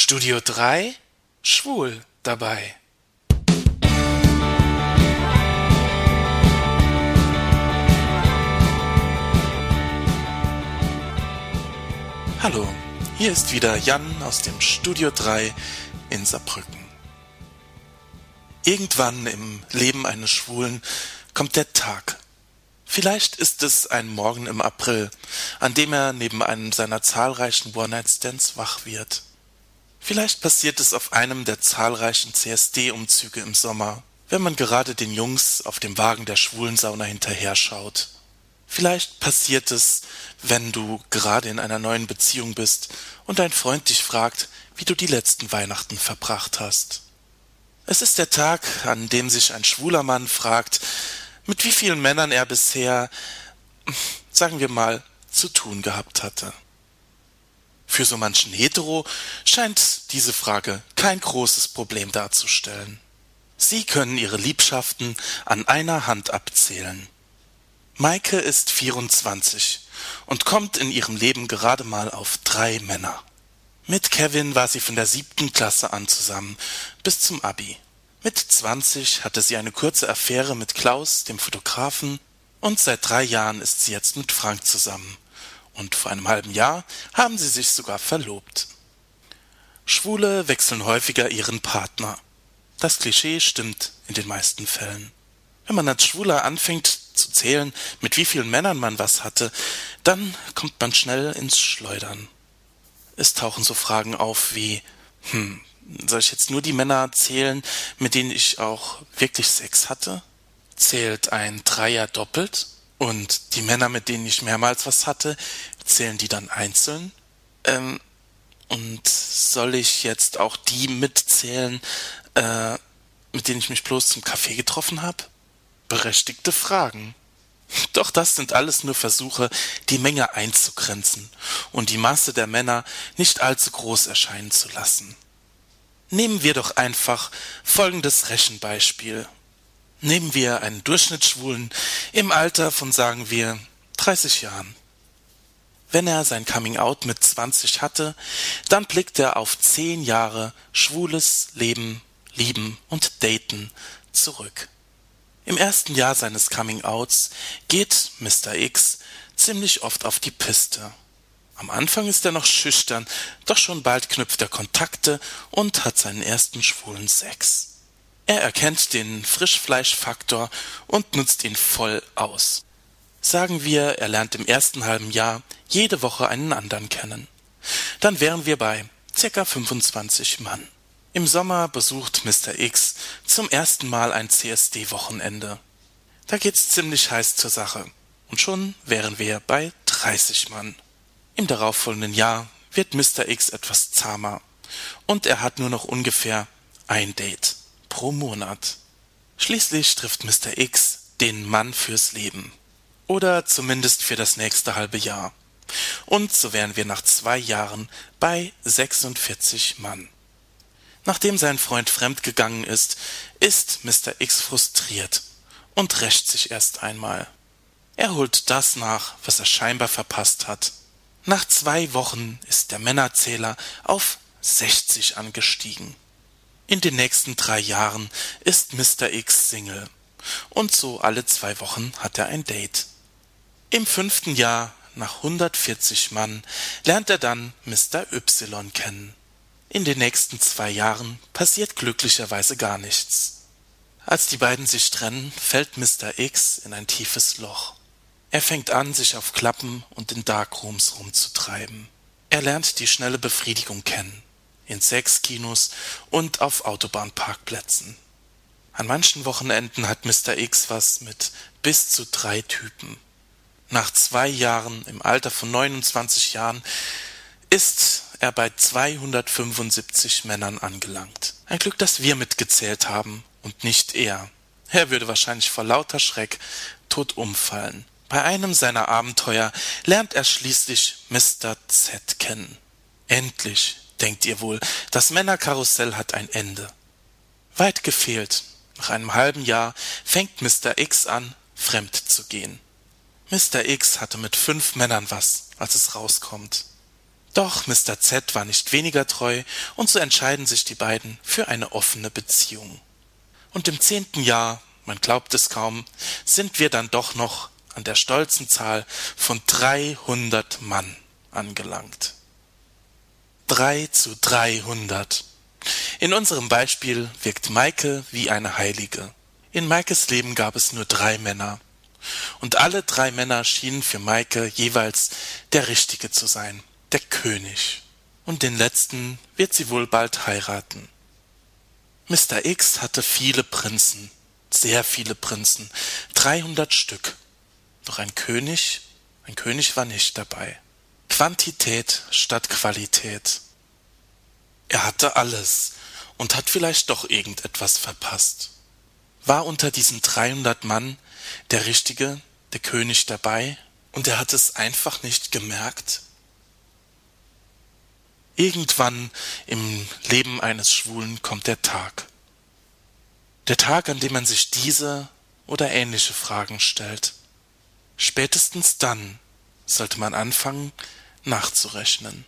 Studio 3 Schwul dabei. Hallo, hier ist wieder Jan aus dem Studio 3 in Saarbrücken. Irgendwann im Leben eines Schwulen kommt der Tag. Vielleicht ist es ein Morgen im April, an dem er neben einem seiner zahlreichen One-Night-Stands wach wird. Vielleicht passiert es auf einem der zahlreichen CSD-Umzüge im Sommer, wenn man gerade den Jungs auf dem Wagen der Schwulensauna hinterher schaut. Vielleicht passiert es, wenn du gerade in einer neuen Beziehung bist und dein Freund dich fragt, wie du die letzten Weihnachten verbracht hast. Es ist der Tag, an dem sich ein schwuler Mann fragt, mit wie vielen Männern er bisher, sagen wir mal, zu tun gehabt hatte. Für so manchen Hetero scheint diese Frage kein großes Problem darzustellen. Sie können ihre Liebschaften an einer Hand abzählen. Maike ist 24 und kommt in ihrem Leben gerade mal auf drei Männer. Mit Kevin war sie von der siebten Klasse an zusammen, bis zum Abi. Mit 20 hatte sie eine kurze Affäre mit Klaus, dem Fotografen, und seit drei Jahren ist sie jetzt mit Frank zusammen. Und vor einem halben Jahr haben sie sich sogar verlobt. Schwule wechseln häufiger ihren Partner. Das Klischee stimmt in den meisten Fällen. Wenn man als Schwuler anfängt zu zählen, mit wie vielen Männern man was hatte, dann kommt man schnell ins Schleudern. Es tauchen so Fragen auf wie, hm, soll ich jetzt nur die Männer zählen, mit denen ich auch wirklich Sex hatte? Zählt ein Dreier doppelt? Und die Männer, mit denen ich mehrmals was hatte, zählen die dann einzeln? Ähm, und soll ich jetzt auch die mitzählen, äh, mit denen ich mich bloß zum Kaffee getroffen habe? Berechtigte Fragen. Doch das sind alles nur Versuche, die Menge einzugrenzen und die Masse der Männer nicht allzu groß erscheinen zu lassen. Nehmen wir doch einfach folgendes Rechenbeispiel. Nehmen wir einen Durchschnittsschwulen im Alter von sagen wir 30 Jahren. Wenn er sein Coming Out mit 20 hatte, dann blickt er auf 10 Jahre schwules Leben, Lieben und Daten zurück. Im ersten Jahr seines Coming-outs geht Mr. X ziemlich oft auf die Piste. Am Anfang ist er noch schüchtern, doch schon bald knüpft er Kontakte und hat seinen ersten schwulen Sex. Er erkennt den Frischfleischfaktor und nutzt ihn voll aus. Sagen wir, er lernt im ersten halben Jahr jede Woche einen anderen kennen. Dann wären wir bei ca. 25 Mann. Im Sommer besucht Mr. X zum ersten Mal ein CSD-Wochenende. Da geht's ziemlich heiß zur Sache. Und schon wären wir bei 30 Mann. Im darauffolgenden Jahr wird Mr. X etwas zahmer. Und er hat nur noch ungefähr ein Date pro Monat. Schließlich trifft Mr. X den Mann fürs Leben. Oder zumindest für das nächste halbe Jahr. Und so wären wir nach zwei Jahren bei 46 Mann. Nachdem sein Freund fremdgegangen ist, ist Mr. X frustriert und rächt sich erst einmal. Er holt das nach, was er scheinbar verpasst hat. Nach zwei Wochen ist der Männerzähler auf 60 angestiegen. In den nächsten drei Jahren ist Mr. X Single. Und so alle zwei Wochen hat er ein Date. Im fünften Jahr, nach 140 Mann, lernt er dann Mr. Y kennen. In den nächsten zwei Jahren passiert glücklicherweise gar nichts. Als die beiden sich trennen, fällt Mr. X in ein tiefes Loch. Er fängt an, sich auf Klappen und in Darkrooms rumzutreiben. Er lernt die schnelle Befriedigung kennen. In Sexkinos und auf Autobahnparkplätzen. An manchen Wochenenden hat Mr. X was mit bis zu drei Typen. Nach zwei Jahren, im Alter von 29 Jahren, ist er bei 275 Männern angelangt. Ein Glück, dass wir mitgezählt haben und nicht er. Er würde wahrscheinlich vor lauter Schreck tot umfallen. Bei einem seiner Abenteuer lernt er schließlich Mr. Z kennen. Endlich, denkt ihr wohl, das Männerkarussell hat ein Ende. Weit gefehlt. Nach einem halben Jahr fängt Mr. X an, fremd zu gehen. Mr. X hatte mit fünf Männern was, als es rauskommt. Doch Mr. Z war nicht weniger treu, und so entscheiden sich die beiden für eine offene Beziehung. Und im zehnten Jahr, man glaubt es kaum, sind wir dann doch noch an der stolzen Zahl von dreihundert Mann angelangt. Drei zu dreihundert. In unserem Beispiel wirkt Maike wie eine Heilige. In Maikes Leben gab es nur drei Männer. Und alle drei Männer schienen für Maike jeweils der Richtige zu sein, der König. Und den letzten wird sie wohl bald heiraten. Mr. X hatte viele Prinzen, sehr viele Prinzen, dreihundert Stück. Doch ein König, ein König war nicht dabei. Quantität statt Qualität. Er hatte alles und hat vielleicht doch irgendetwas verpasst. War unter diesen dreihundert Mann der Richtige, der König dabei, und er hat es einfach nicht gemerkt? Irgendwann im Leben eines Schwulen kommt der Tag. Der Tag, an dem man sich diese oder ähnliche Fragen stellt. Spätestens dann sollte man anfangen nachzurechnen.